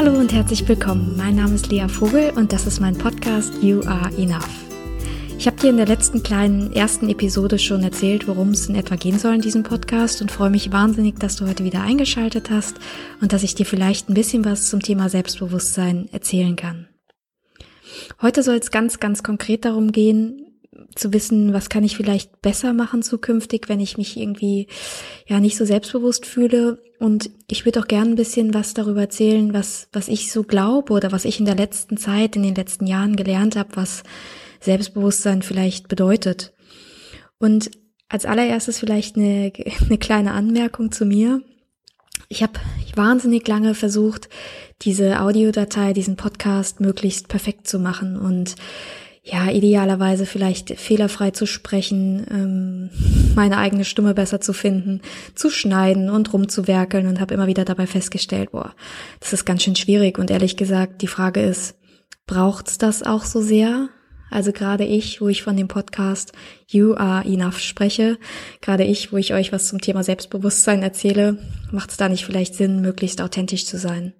Hallo und herzlich willkommen. Mein Name ist Lea Vogel und das ist mein Podcast You Are Enough. Ich habe dir in der letzten kleinen ersten Episode schon erzählt, worum es in etwa gehen soll in diesem Podcast und freue mich wahnsinnig, dass du heute wieder eingeschaltet hast und dass ich dir vielleicht ein bisschen was zum Thema Selbstbewusstsein erzählen kann. Heute soll es ganz, ganz konkret darum gehen, zu wissen, was kann ich vielleicht besser machen zukünftig, wenn ich mich irgendwie ja nicht so selbstbewusst fühle. Und ich würde auch gerne ein bisschen was darüber erzählen, was, was ich so glaube oder was ich in der letzten Zeit, in den letzten Jahren gelernt habe, was Selbstbewusstsein vielleicht bedeutet. Und als allererstes vielleicht eine, eine kleine Anmerkung zu mir. Ich habe wahnsinnig lange versucht, diese Audiodatei, diesen Podcast möglichst perfekt zu machen und ja, idealerweise vielleicht fehlerfrei zu sprechen, ähm, meine eigene Stimme besser zu finden, zu schneiden und rumzuwerkeln und habe immer wieder dabei festgestellt, boah, das ist ganz schön schwierig und ehrlich gesagt, die Frage ist, braucht's das auch so sehr? Also gerade ich, wo ich von dem Podcast You Are Enough spreche, gerade ich, wo ich euch was zum Thema Selbstbewusstsein erzähle, macht es da nicht vielleicht Sinn, möglichst authentisch zu sein.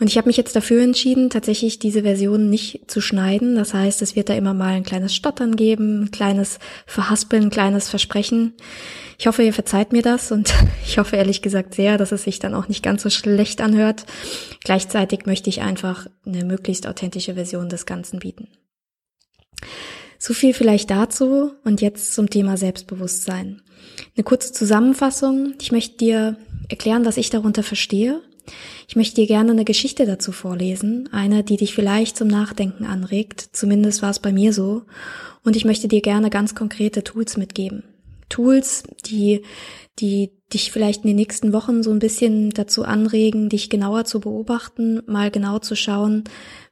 Und ich habe mich jetzt dafür entschieden, tatsächlich diese Version nicht zu schneiden. Das heißt, es wird da immer mal ein kleines Stottern geben, ein kleines Verhaspeln, ein kleines Versprechen. Ich hoffe, ihr verzeiht mir das und ich hoffe ehrlich gesagt sehr, dass es sich dann auch nicht ganz so schlecht anhört. Gleichzeitig möchte ich einfach eine möglichst authentische Version des Ganzen bieten. So viel vielleicht dazu und jetzt zum Thema Selbstbewusstsein. Eine kurze Zusammenfassung. Ich möchte dir erklären, was ich darunter verstehe ich möchte dir gerne eine Geschichte dazu vorlesen, eine, die dich vielleicht zum Nachdenken anregt, zumindest war es bei mir so, und ich möchte dir gerne ganz konkrete Tools mitgeben. Tools, die, die dich vielleicht in den nächsten Wochen so ein bisschen dazu anregen, dich genauer zu beobachten, mal genau zu schauen,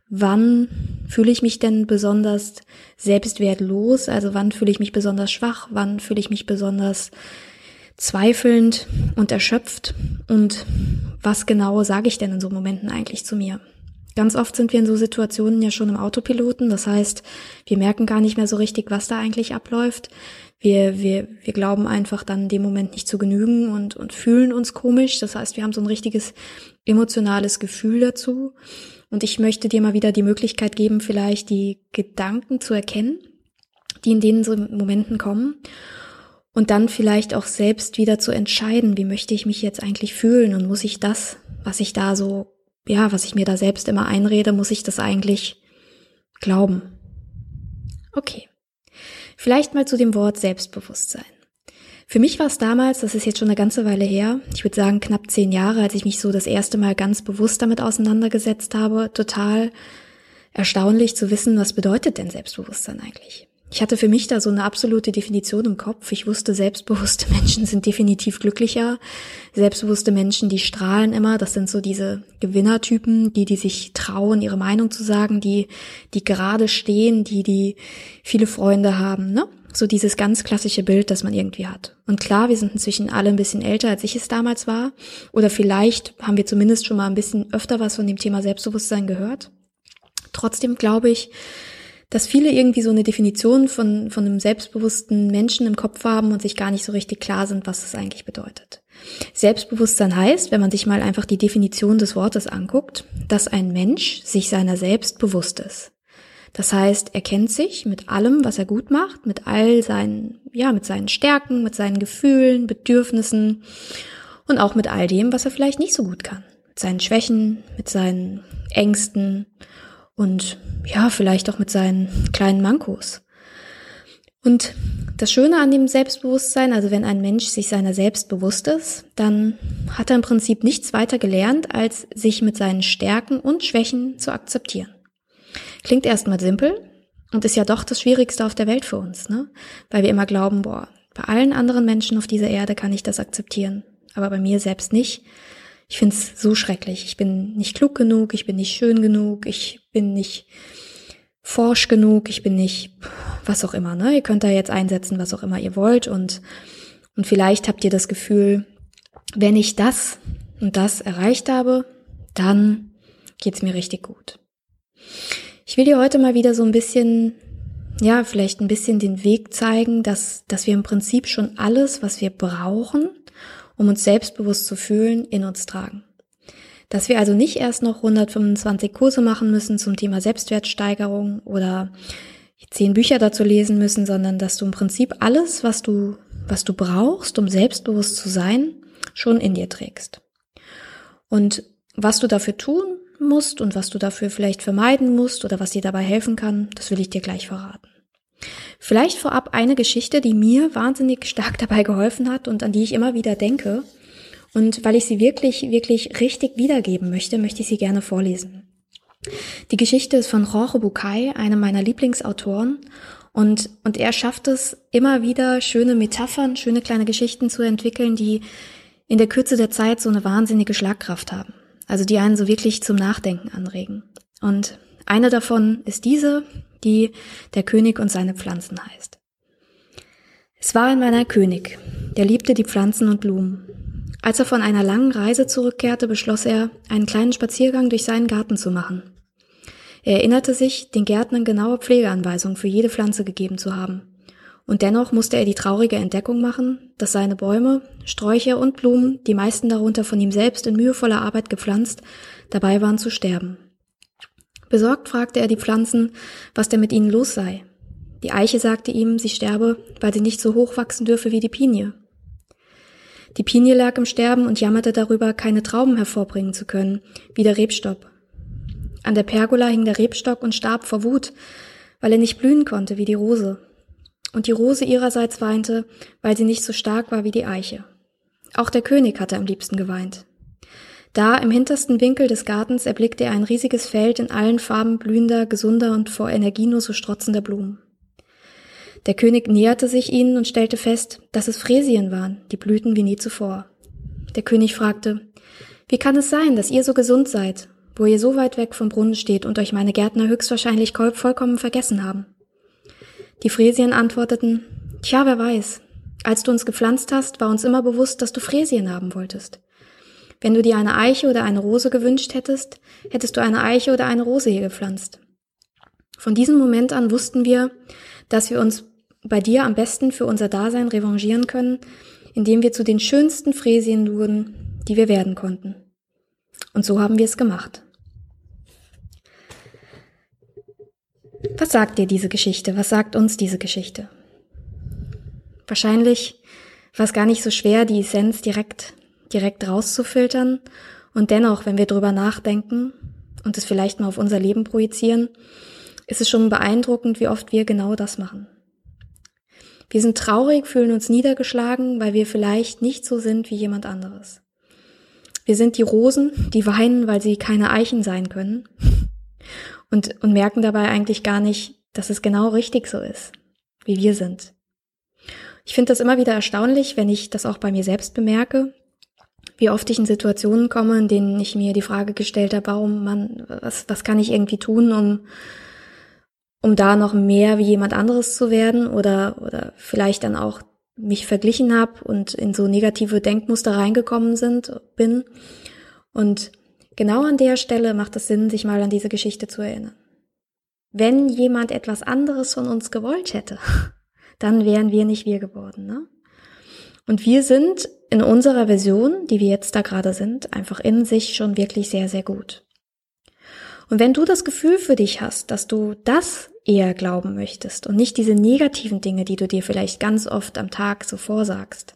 wann fühle ich mich denn besonders selbstwertlos, also wann fühle ich mich besonders schwach, wann fühle ich mich besonders zweifelnd und erschöpft und was genau sage ich denn in so Momenten eigentlich zu mir? Ganz oft sind wir in so Situationen ja schon im Autopiloten, das heißt, wir merken gar nicht mehr so richtig, was da eigentlich abläuft. Wir, wir, wir glauben einfach dann in dem Moment nicht zu genügen und, und fühlen uns komisch. Das heißt, wir haben so ein richtiges emotionales Gefühl dazu. Und ich möchte dir mal wieder die Möglichkeit geben, vielleicht die Gedanken zu erkennen, die in den Momenten kommen und dann vielleicht auch selbst wieder zu entscheiden, wie möchte ich mich jetzt eigentlich fühlen und muss ich das, was ich da so, ja, was ich mir da selbst immer einrede, muss ich das eigentlich glauben? Okay. Vielleicht mal zu dem Wort Selbstbewusstsein. Für mich war es damals, das ist jetzt schon eine ganze Weile her, ich würde sagen knapp zehn Jahre, als ich mich so das erste Mal ganz bewusst damit auseinandergesetzt habe, total erstaunlich zu wissen, was bedeutet denn Selbstbewusstsein eigentlich? Ich hatte für mich da so eine absolute Definition im Kopf. Ich wusste, selbstbewusste Menschen sind definitiv glücklicher. Selbstbewusste Menschen, die strahlen immer. Das sind so diese Gewinnertypen, die, die sich trauen, ihre Meinung zu sagen, die, die gerade stehen, die, die viele Freunde haben, ne? So dieses ganz klassische Bild, das man irgendwie hat. Und klar, wir sind inzwischen alle ein bisschen älter, als ich es damals war. Oder vielleicht haben wir zumindest schon mal ein bisschen öfter was von dem Thema Selbstbewusstsein gehört. Trotzdem glaube ich, dass viele irgendwie so eine Definition von, von einem selbstbewussten Menschen im Kopf haben und sich gar nicht so richtig klar sind, was das eigentlich bedeutet. Selbstbewusstsein heißt, wenn man sich mal einfach die Definition des Wortes anguckt, dass ein Mensch sich seiner selbst bewusst ist. Das heißt, er kennt sich mit allem, was er gut macht, mit all seinen, ja, mit seinen Stärken, mit seinen Gefühlen, Bedürfnissen und auch mit all dem, was er vielleicht nicht so gut kann. Mit seinen Schwächen, mit seinen Ängsten und ja, vielleicht auch mit seinen kleinen Mankos. Und das Schöne an dem Selbstbewusstsein, also wenn ein Mensch sich seiner selbst bewusst ist, dann hat er im Prinzip nichts weiter gelernt, als sich mit seinen Stärken und Schwächen zu akzeptieren. Klingt erstmal simpel und ist ja doch das Schwierigste auf der Welt für uns, ne? Weil wir immer glauben, boah, bei allen anderen Menschen auf dieser Erde kann ich das akzeptieren, aber bei mir selbst nicht. Ich finde es so schrecklich. Ich bin nicht klug genug, ich bin nicht schön genug, ich bin nicht forsch genug, ich bin nicht was auch immer. Ne? Ihr könnt da jetzt einsetzen, was auch immer ihr wollt und und vielleicht habt ihr das Gefühl, wenn ich das und das erreicht habe, dann geht's mir richtig gut. Ich will dir heute mal wieder so ein bisschen, ja, vielleicht ein bisschen den Weg zeigen, dass, dass wir im Prinzip schon alles, was wir brauchen, um uns selbstbewusst zu fühlen, in uns tragen. Dass wir also nicht erst noch 125 Kurse machen müssen zum Thema Selbstwertsteigerung oder zehn Bücher dazu lesen müssen, sondern dass du im Prinzip alles, was du, was du brauchst, um selbstbewusst zu sein, schon in dir trägst. Und was du dafür tun musst und was du dafür vielleicht vermeiden musst oder was dir dabei helfen kann, das will ich dir gleich verraten. Vielleicht vorab eine Geschichte, die mir wahnsinnig stark dabei geholfen hat und an die ich immer wieder denke. Und weil ich sie wirklich, wirklich richtig wiedergeben möchte, möchte ich sie gerne vorlesen. Die Geschichte ist von Jorge Bucay, einem meiner Lieblingsautoren. Und, und er schafft es immer wieder, schöne Metaphern, schöne kleine Geschichten zu entwickeln, die in der Kürze der Zeit so eine wahnsinnige Schlagkraft haben. Also die einen so wirklich zum Nachdenken anregen. Und eine davon ist diese, die Der König und seine Pflanzen heißt. Es war einmal ein König, der liebte die Pflanzen und Blumen. Als er von einer langen Reise zurückkehrte, beschloss er, einen kleinen Spaziergang durch seinen Garten zu machen. Er erinnerte sich, den Gärtnern genaue Pflegeanweisungen für jede Pflanze gegeben zu haben. Und dennoch musste er die traurige Entdeckung machen, dass seine Bäume, Sträucher und Blumen, die meisten darunter von ihm selbst in mühevoller Arbeit gepflanzt, dabei waren zu sterben. Besorgt fragte er die Pflanzen, was denn mit ihnen los sei. Die Eiche sagte ihm, sie sterbe, weil sie nicht so hoch wachsen dürfe wie die Pinie. Die Pinie lag im Sterben und jammerte darüber, keine Trauben hervorbringen zu können, wie der Rebstock. An der Pergola hing der Rebstock und starb vor Wut, weil er nicht blühen konnte wie die Rose und die Rose ihrerseits weinte, weil sie nicht so stark war wie die Eiche. Auch der König hatte am liebsten geweint. Da im hintersten Winkel des Gartens erblickte er ein riesiges Feld in allen Farben blühender, gesunder und vor Energie nur so strotzender Blumen. Der König näherte sich ihnen und stellte fest, dass es Fräsien waren, die blühten wie nie zuvor. Der König fragte, wie kann es sein, dass ihr so gesund seid, wo ihr so weit weg vom Brunnen steht und euch meine Gärtner höchstwahrscheinlich vollkommen vergessen haben? Die Fräsien antworteten, Tja, wer weiß. Als du uns gepflanzt hast, war uns immer bewusst, dass du Fräsien haben wolltest. Wenn du dir eine Eiche oder eine Rose gewünscht hättest, hättest du eine Eiche oder eine Rose hier gepflanzt. Von diesem Moment an wussten wir, dass wir uns bei dir am besten für unser Dasein revanchieren können, indem wir zu den schönsten Fräsien wurden, die wir werden konnten. Und so haben wir es gemacht. Was sagt dir diese Geschichte? Was sagt uns diese Geschichte? Wahrscheinlich war es gar nicht so schwer, die Essenz direkt, direkt rauszufiltern. Und dennoch, wenn wir drüber nachdenken und es vielleicht mal auf unser Leben projizieren, ist es schon beeindruckend, wie oft wir genau das machen. Wir sind traurig, fühlen uns niedergeschlagen, weil wir vielleicht nicht so sind wie jemand anderes. Wir sind die Rosen, die weinen, weil sie keine Eichen sein können und, und merken dabei eigentlich gar nicht, dass es genau richtig so ist, wie wir sind. Ich finde das immer wieder erstaunlich, wenn ich das auch bei mir selbst bemerke, wie oft ich in Situationen komme, in denen ich mir die Frage gestellt habe, warum man, was, was kann ich irgendwie tun, um, um da noch mehr wie jemand anderes zu werden oder, oder vielleicht dann auch mich verglichen habe und in so negative Denkmuster reingekommen sind, bin. Und Genau an der Stelle macht es Sinn, sich mal an diese Geschichte zu erinnern. Wenn jemand etwas anderes von uns gewollt hätte, dann wären wir nicht wir geworden. Ne? Und wir sind in unserer Version, die wir jetzt da gerade sind, einfach in sich schon wirklich sehr, sehr gut. Und wenn du das Gefühl für dich hast, dass du das eher glauben möchtest und nicht diese negativen Dinge, die du dir vielleicht ganz oft am Tag so vorsagst,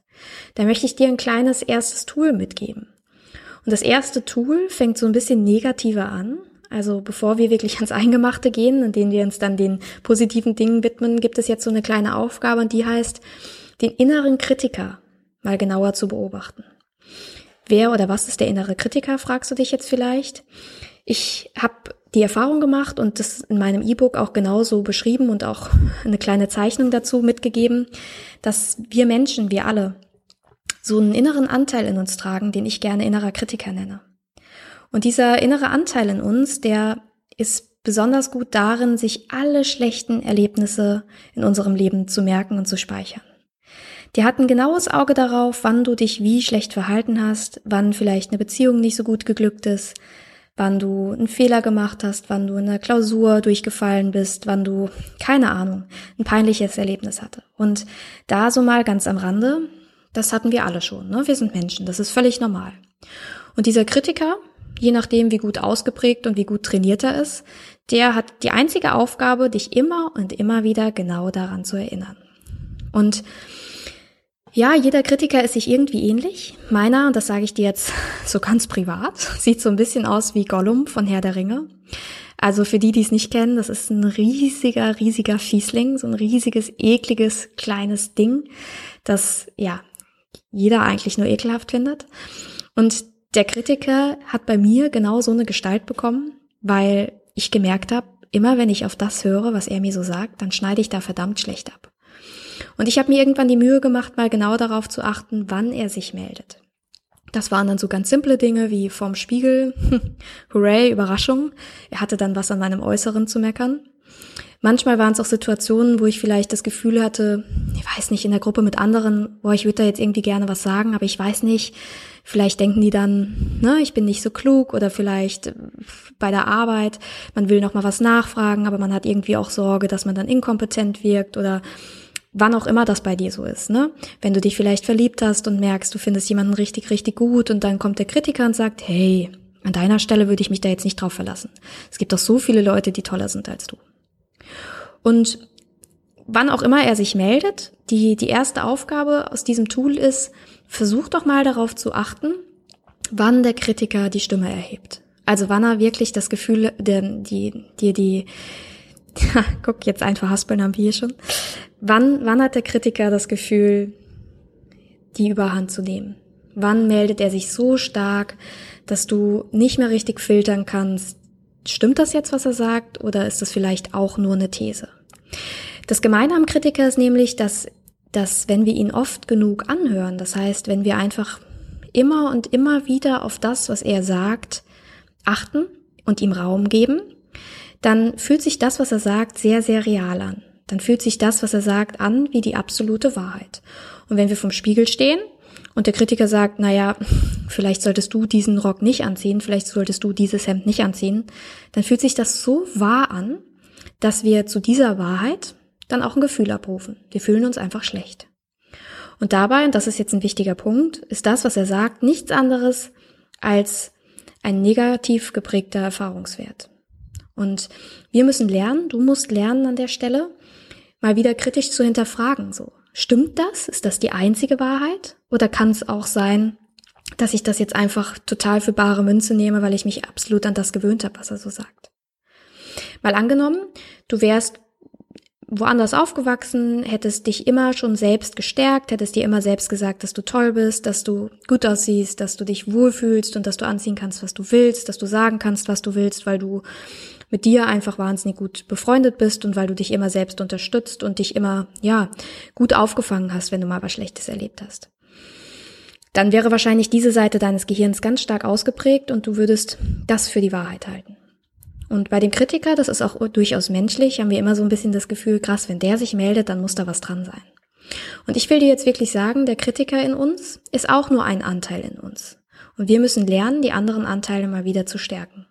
dann möchte ich dir ein kleines erstes Tool mitgeben. Das erste Tool fängt so ein bisschen negativer an. Also bevor wir wirklich ans Eingemachte gehen, in denen wir uns dann den positiven Dingen widmen, gibt es jetzt so eine kleine Aufgabe und die heißt, den inneren Kritiker mal genauer zu beobachten. Wer oder was ist der innere Kritiker, fragst du dich jetzt vielleicht. Ich habe die Erfahrung gemacht und das in meinem E-Book auch genauso beschrieben und auch eine kleine Zeichnung dazu mitgegeben, dass wir Menschen, wir alle, so einen inneren Anteil in uns tragen, den ich gerne innerer Kritiker nenne. Und dieser innere Anteil in uns, der ist besonders gut darin, sich alle schlechten Erlebnisse in unserem Leben zu merken und zu speichern. Der hat ein genaues Auge darauf, wann du dich wie schlecht verhalten hast, wann vielleicht eine Beziehung nicht so gut geglückt ist, wann du einen Fehler gemacht hast, wann du in der Klausur durchgefallen bist, wann du, keine Ahnung, ein peinliches Erlebnis hatte. Und da so mal ganz am Rande, das hatten wir alle schon, ne? Wir sind Menschen, das ist völlig normal. Und dieser Kritiker, je nachdem, wie gut ausgeprägt und wie gut trainiert er ist, der hat die einzige Aufgabe, dich immer und immer wieder genau daran zu erinnern. Und ja, jeder Kritiker ist sich irgendwie ähnlich. Meiner, und das sage ich dir jetzt so ganz privat, sieht so ein bisschen aus wie Gollum von Herr der Ringe. Also für die, die es nicht kennen, das ist ein riesiger, riesiger Fiesling, so ein riesiges, ekliges, kleines Ding, das ja jeder eigentlich nur ekelhaft findet. Und der Kritiker hat bei mir genau so eine Gestalt bekommen, weil ich gemerkt habe, immer wenn ich auf das höre, was er mir so sagt, dann schneide ich da verdammt schlecht ab. Und ich habe mir irgendwann die Mühe gemacht, mal genau darauf zu achten, wann er sich meldet. Das waren dann so ganz simple Dinge wie vorm Spiegel, hooray, Überraschung. Er hatte dann was an meinem Äußeren zu meckern. Manchmal waren es auch Situationen, wo ich vielleicht das Gefühl hatte, ich weiß nicht, in der Gruppe mit anderen, wo ich würde da jetzt irgendwie gerne was sagen, aber ich weiß nicht, vielleicht denken die dann, ne, ich bin nicht so klug oder vielleicht bei der Arbeit, man will noch mal was nachfragen, aber man hat irgendwie auch Sorge, dass man dann inkompetent wirkt oder wann auch immer das bei dir so ist, ne? Wenn du dich vielleicht verliebt hast und merkst, du findest jemanden richtig, richtig gut und dann kommt der Kritiker und sagt, hey, an deiner Stelle würde ich mich da jetzt nicht drauf verlassen. Es gibt doch so viele Leute, die toller sind als du. Und wann auch immer er sich meldet, die, die erste Aufgabe aus diesem Tool ist, versuch doch mal darauf zu achten, wann der Kritiker die Stimme erhebt. Also wann er wirklich das Gefühl, dir die, die, die, guck, jetzt einfach haspeln haben wir hier schon. Wann, wann hat der Kritiker das Gefühl, die Überhand zu nehmen? Wann meldet er sich so stark, dass du nicht mehr richtig filtern kannst, stimmt das jetzt, was er sagt, oder ist das vielleicht auch nur eine These? Das Gemeine am Kritiker ist nämlich, dass, dass wenn wir ihn oft genug anhören, das heißt, wenn wir einfach immer und immer wieder auf das, was er sagt, achten und ihm Raum geben, dann fühlt sich das, was er sagt, sehr, sehr real an. Dann fühlt sich das, was er sagt, an wie die absolute Wahrheit. Und wenn wir vom Spiegel stehen und der Kritiker sagt, naja, vielleicht solltest du diesen Rock nicht anziehen, vielleicht solltest du dieses Hemd nicht anziehen, dann fühlt sich das so wahr an, dass wir zu dieser Wahrheit dann auch ein Gefühl abrufen. Wir fühlen uns einfach schlecht. Und dabei, und das ist jetzt ein wichtiger Punkt, ist das, was er sagt, nichts anderes als ein negativ geprägter Erfahrungswert. Und wir müssen lernen, du musst lernen an der Stelle, mal wieder kritisch zu hinterfragen, so. Stimmt das? Ist das die einzige Wahrheit? Oder kann es auch sein, dass ich das jetzt einfach total für bare Münze nehme, weil ich mich absolut an das gewöhnt habe, was er so sagt? Mal angenommen, du wärst woanders aufgewachsen, hättest dich immer schon selbst gestärkt, hättest dir immer selbst gesagt, dass du toll bist, dass du gut aussiehst, dass du dich wohlfühlst und dass du anziehen kannst, was du willst, dass du sagen kannst, was du willst, weil du mit dir einfach wahnsinnig gut befreundet bist und weil du dich immer selbst unterstützt und dich immer, ja, gut aufgefangen hast, wenn du mal was Schlechtes erlebt hast. Dann wäre wahrscheinlich diese Seite deines Gehirns ganz stark ausgeprägt und du würdest das für die Wahrheit halten. Und bei dem Kritiker, das ist auch durchaus menschlich, haben wir immer so ein bisschen das Gefühl, krass, wenn der sich meldet, dann muss da was dran sein. Und ich will dir jetzt wirklich sagen, der Kritiker in uns ist auch nur ein Anteil in uns. Und wir müssen lernen, die anderen Anteile mal wieder zu stärken.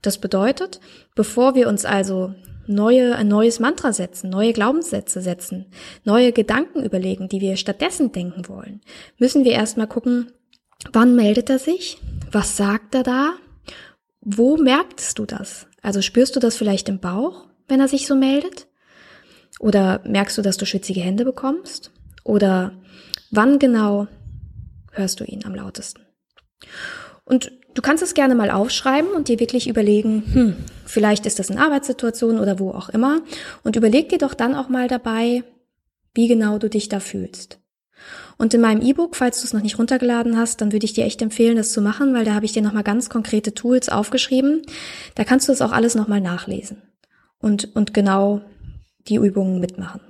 Das bedeutet, bevor wir uns also neue, ein neues Mantra setzen, neue Glaubenssätze setzen, neue Gedanken überlegen, die wir stattdessen denken wollen, müssen wir erstmal gucken, wann meldet er sich? Was sagt er da? Wo merkst du das? Also spürst du das vielleicht im Bauch, wenn er sich so meldet? Oder merkst du, dass du schwitzige Hände bekommst? Oder wann genau hörst du ihn am lautesten? Und Du kannst es gerne mal aufschreiben und dir wirklich überlegen, hm, vielleicht ist das eine Arbeitssituation oder wo auch immer. Und überleg dir doch dann auch mal dabei, wie genau du dich da fühlst. Und in meinem E-Book, falls du es noch nicht runtergeladen hast, dann würde ich dir echt empfehlen, das zu machen, weil da habe ich dir nochmal ganz konkrete Tools aufgeschrieben. Da kannst du das auch alles nochmal nachlesen und, und genau die Übungen mitmachen.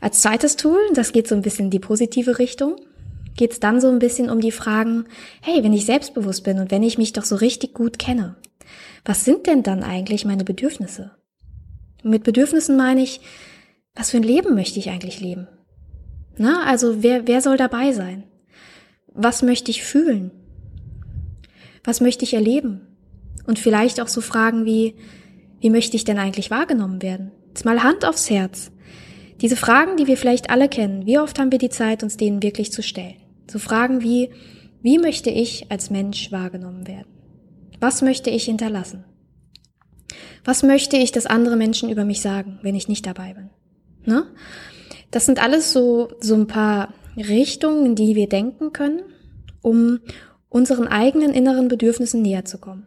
Als zweites Tool, das geht so ein bisschen in die positive Richtung, geht es dann so ein bisschen um die Fragen, hey, wenn ich selbstbewusst bin und wenn ich mich doch so richtig gut kenne, was sind denn dann eigentlich meine Bedürfnisse? Und mit Bedürfnissen meine ich, was für ein Leben möchte ich eigentlich leben? Na, also wer, wer soll dabei sein? Was möchte ich fühlen? Was möchte ich erleben? Und vielleicht auch so Fragen wie, wie möchte ich denn eigentlich wahrgenommen werden? Jetzt mal Hand aufs Herz. Diese Fragen, die wir vielleicht alle kennen, wie oft haben wir die Zeit, uns denen wirklich zu stellen? So Fragen wie, wie möchte ich als Mensch wahrgenommen werden? Was möchte ich hinterlassen? Was möchte ich, dass andere Menschen über mich sagen, wenn ich nicht dabei bin? Ne? Das sind alles so, so ein paar Richtungen, in die wir denken können, um unseren eigenen inneren Bedürfnissen näher zu kommen.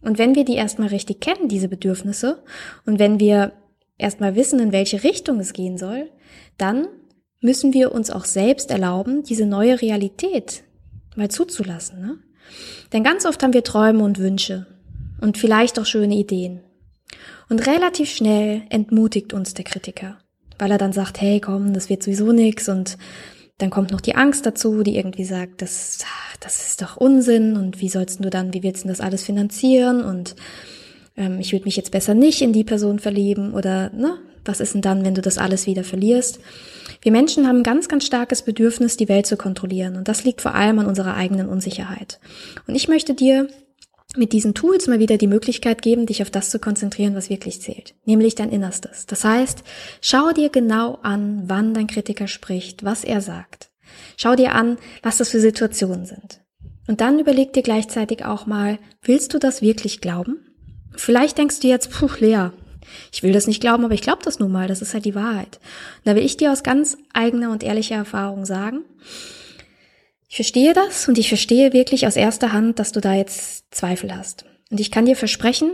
Und wenn wir die erstmal richtig kennen, diese Bedürfnisse, und wenn wir erstmal wissen, in welche Richtung es gehen soll, dann müssen wir uns auch selbst erlauben, diese neue Realität mal zuzulassen. Ne? Denn ganz oft haben wir Träume und Wünsche und vielleicht auch schöne Ideen. Und relativ schnell entmutigt uns der Kritiker, weil er dann sagt, hey komm, das wird sowieso nix. Und dann kommt noch die Angst dazu, die irgendwie sagt, das, das ist doch Unsinn. Und wie sollst du dann, wie willst du das alles finanzieren? Und ähm, ich würde mich jetzt besser nicht in die Person verlieben. Oder ne, was ist denn dann, wenn du das alles wieder verlierst? Wir Menschen haben ein ganz, ganz starkes Bedürfnis, die Welt zu kontrollieren. Und das liegt vor allem an unserer eigenen Unsicherheit. Und ich möchte dir mit diesen Tools mal wieder die Möglichkeit geben, dich auf das zu konzentrieren, was wirklich zählt, nämlich dein Innerstes. Das heißt, schau dir genau an, wann dein Kritiker spricht, was er sagt. Schau dir an, was das für Situationen sind. Und dann überleg dir gleichzeitig auch mal, willst du das wirklich glauben? Vielleicht denkst du jetzt, puh, Lea, ich will das nicht glauben, aber ich glaube das nun mal, das ist halt die Wahrheit. Und da will ich dir aus ganz eigener und ehrlicher Erfahrung sagen, ich verstehe das und ich verstehe wirklich aus erster Hand, dass du da jetzt Zweifel hast. Und ich kann dir versprechen,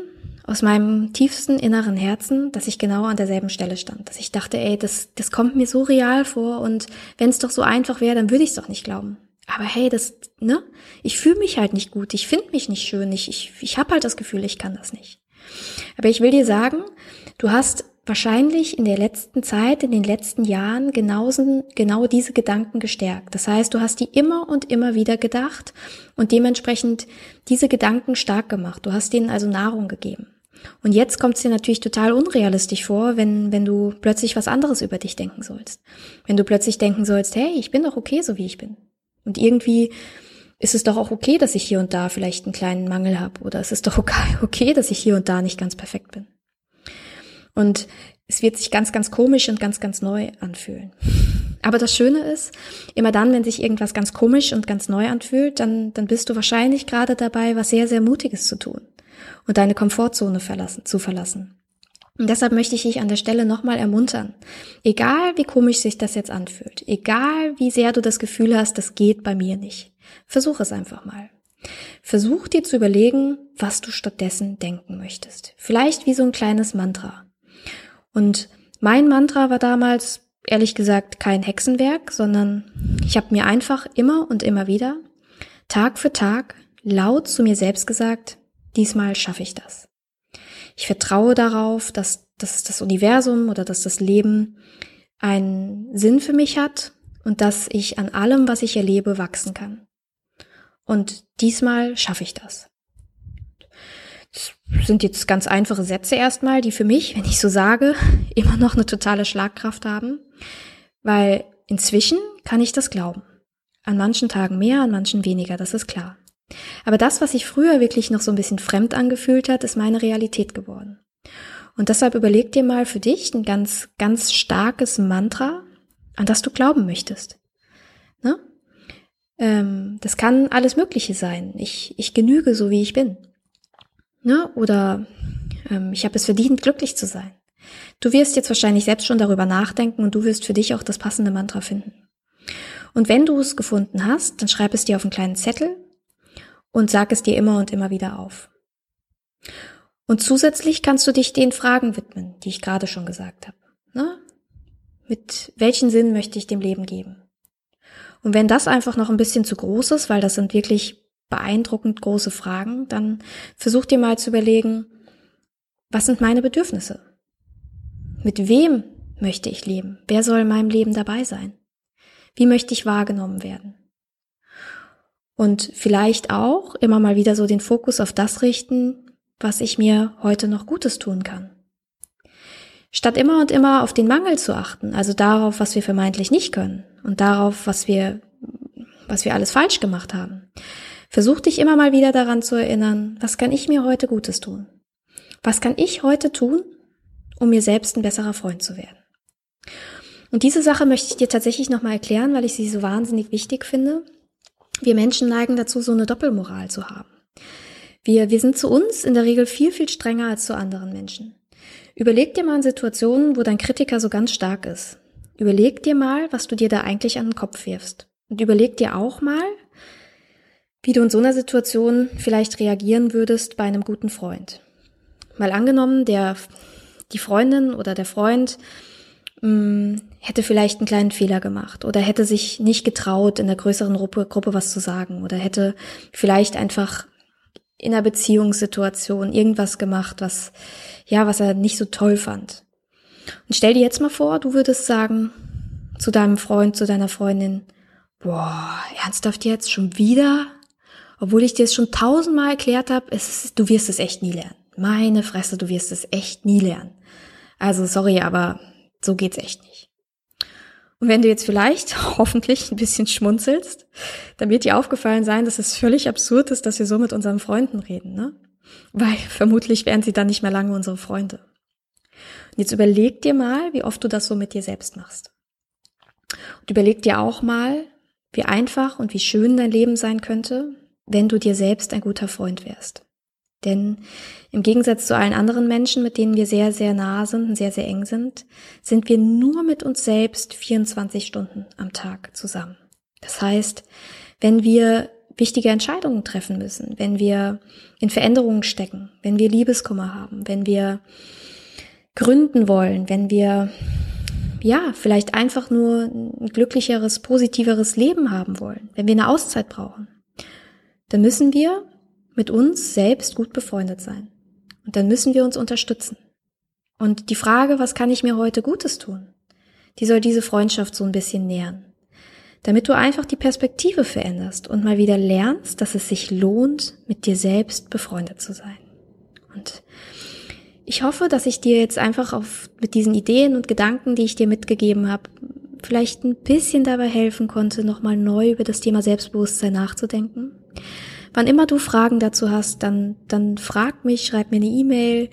aus meinem tiefsten inneren Herzen, dass ich genau an derselben Stelle stand. Dass ich dachte, ey, das, das kommt mir so real vor und wenn es doch so einfach wäre, dann würde ich es doch nicht glauben. Aber hey, das, ne? Ich fühle mich halt nicht gut, ich finde mich nicht schön, ich, ich, ich habe halt das Gefühl, ich kann das nicht. Aber ich will dir sagen, du hast wahrscheinlich in der letzten Zeit, in den letzten Jahren genauso, genau diese Gedanken gestärkt. Das heißt, du hast die immer und immer wieder gedacht und dementsprechend diese Gedanken stark gemacht. Du hast denen also Nahrung gegeben. Und jetzt kommt es dir natürlich total unrealistisch vor, wenn, wenn du plötzlich was anderes über dich denken sollst. Wenn du plötzlich denken sollst, hey, ich bin doch okay, so wie ich bin. Und irgendwie ist es doch auch okay, dass ich hier und da vielleicht einen kleinen Mangel habe. Oder es ist doch okay, okay, dass ich hier und da nicht ganz perfekt bin. Und es wird sich ganz, ganz komisch und ganz, ganz neu anfühlen. Aber das Schöne ist, immer dann, wenn sich irgendwas ganz komisch und ganz neu anfühlt, dann, dann bist du wahrscheinlich gerade dabei, was sehr, sehr Mutiges zu tun und deine Komfortzone verlassen, zu verlassen. Und deshalb möchte ich dich an der Stelle nochmal ermuntern. Egal wie komisch sich das jetzt anfühlt, egal wie sehr du das Gefühl hast, das geht bei mir nicht, versuch es einfach mal. Versuch dir zu überlegen, was du stattdessen denken möchtest. Vielleicht wie so ein kleines Mantra. Und mein Mantra war damals, ehrlich gesagt, kein Hexenwerk, sondern ich habe mir einfach immer und immer wieder, Tag für Tag, laut zu mir selbst gesagt, diesmal schaffe ich das. Ich vertraue darauf, dass, dass das Universum oder dass das Leben einen Sinn für mich hat und dass ich an allem, was ich erlebe, wachsen kann. Und diesmal schaffe ich das sind jetzt ganz einfache Sätze erstmal, die für mich, wenn ich so sage, immer noch eine totale Schlagkraft haben, weil inzwischen kann ich das glauben. An manchen Tagen mehr, an manchen weniger, das ist klar. Aber das, was sich früher wirklich noch so ein bisschen fremd angefühlt hat, ist meine Realität geworden. Und deshalb überleg dir mal für dich ein ganz, ganz starkes Mantra, an das du glauben möchtest. Ne? Ähm, das kann alles Mögliche sein. Ich, ich genüge so, wie ich bin. Ne? Oder ähm, ich habe es verdient, glücklich zu sein. Du wirst jetzt wahrscheinlich selbst schon darüber nachdenken und du wirst für dich auch das passende Mantra finden. Und wenn du es gefunden hast, dann schreib es dir auf einen kleinen Zettel und sag es dir immer und immer wieder auf. Und zusätzlich kannst du dich den Fragen widmen, die ich gerade schon gesagt habe. Ne? Mit welchen Sinn möchte ich dem Leben geben? Und wenn das einfach noch ein bisschen zu groß ist, weil das sind wirklich beeindruckend große Fragen, dann versuch dir mal zu überlegen, was sind meine Bedürfnisse? Mit wem möchte ich leben? Wer soll in meinem Leben dabei sein? Wie möchte ich wahrgenommen werden? Und vielleicht auch immer mal wieder so den Fokus auf das richten, was ich mir heute noch Gutes tun kann. Statt immer und immer auf den Mangel zu achten, also darauf, was wir vermeintlich nicht können und darauf, was wir, was wir alles falsch gemacht haben, versuch dich immer mal wieder daran zu erinnern, was kann ich mir heute Gutes tun? Was kann ich heute tun, um mir selbst ein besserer Freund zu werden? Und diese Sache möchte ich dir tatsächlich nochmal erklären, weil ich sie so wahnsinnig wichtig finde. Wir Menschen neigen dazu, so eine Doppelmoral zu haben. Wir, wir sind zu uns in der Regel viel, viel strenger als zu anderen Menschen. Überleg dir mal in Situationen, wo dein Kritiker so ganz stark ist. Überleg dir mal, was du dir da eigentlich an den Kopf wirfst. Und überleg dir auch mal, wie du in so einer Situation vielleicht reagieren würdest bei einem guten Freund. Mal angenommen, der, die Freundin oder der Freund mh, mm, hätte vielleicht einen kleinen Fehler gemacht oder hätte sich nicht getraut, in der größeren Gruppe, Gruppe was zu sagen oder hätte vielleicht einfach in einer Beziehungssituation irgendwas gemacht, was, ja, was er nicht so toll fand. Und stell dir jetzt mal vor, du würdest sagen zu deinem Freund, zu deiner Freundin, boah, ernsthaft jetzt schon wieder? Obwohl ich dir es schon tausendmal erklärt habe, du wirst es echt nie lernen. Meine Fresse, du wirst es echt nie lernen. Also sorry, aber so geht's echt nicht. Und wenn du jetzt vielleicht hoffentlich ein bisschen schmunzelst, dann wird dir aufgefallen sein, dass es völlig absurd ist, dass wir so mit unseren Freunden reden, ne? Weil vermutlich wären sie dann nicht mehr lange unsere Freunde. Und jetzt überleg dir mal, wie oft du das so mit dir selbst machst. Und überleg dir auch mal, wie einfach und wie schön dein Leben sein könnte, wenn du dir selbst ein guter Freund wärst. Denn im Gegensatz zu allen anderen Menschen, mit denen wir sehr, sehr nah sind und sehr, sehr eng sind, sind wir nur mit uns selbst 24 Stunden am Tag zusammen. Das heißt, wenn wir wichtige Entscheidungen treffen müssen, wenn wir in Veränderungen stecken, wenn wir Liebeskummer haben, wenn wir gründen wollen, wenn wir ja, vielleicht einfach nur ein glücklicheres, positiveres Leben haben wollen, wenn wir eine Auszeit brauchen, dann müssen wir mit uns selbst gut befreundet sein. Und dann müssen wir uns unterstützen. Und die Frage, was kann ich mir heute Gutes tun? Die soll diese Freundschaft so ein bisschen nähern. Damit du einfach die Perspektive veränderst und mal wieder lernst, dass es sich lohnt, mit dir selbst befreundet zu sein. Und ich hoffe, dass ich dir jetzt einfach auf, mit diesen Ideen und Gedanken, die ich dir mitgegeben habe, vielleicht ein bisschen dabei helfen konnte, nochmal neu über das Thema Selbstbewusstsein nachzudenken? Wann immer du Fragen dazu hast, dann, dann frag mich, schreib mir eine E-Mail,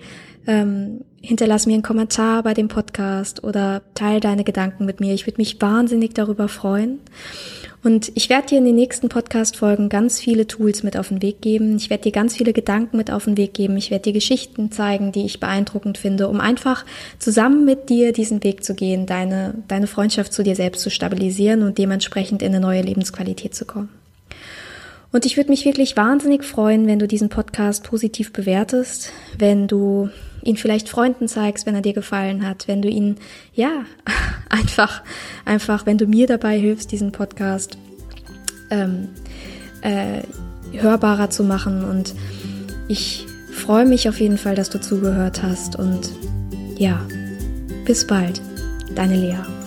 ähm, hinterlass mir einen Kommentar bei dem Podcast oder teile deine Gedanken mit mir. Ich würde mich wahnsinnig darüber freuen. Und ich werde dir in den nächsten Podcast-Folgen ganz viele Tools mit auf den Weg geben. Ich werde dir ganz viele Gedanken mit auf den Weg geben. Ich werde dir Geschichten zeigen, die ich beeindruckend finde, um einfach zusammen mit dir diesen Weg zu gehen, deine, deine Freundschaft zu dir selbst zu stabilisieren und dementsprechend in eine neue Lebensqualität zu kommen. Und ich würde mich wirklich wahnsinnig freuen, wenn du diesen Podcast positiv bewertest, wenn du ihn vielleicht Freunden zeigst, wenn er dir gefallen hat, wenn du ihn, ja, einfach, einfach, wenn du mir dabei hilfst, diesen Podcast ähm, äh, hörbarer zu machen. Und ich freue mich auf jeden Fall, dass du zugehört hast. Und ja, bis bald, deine Lea.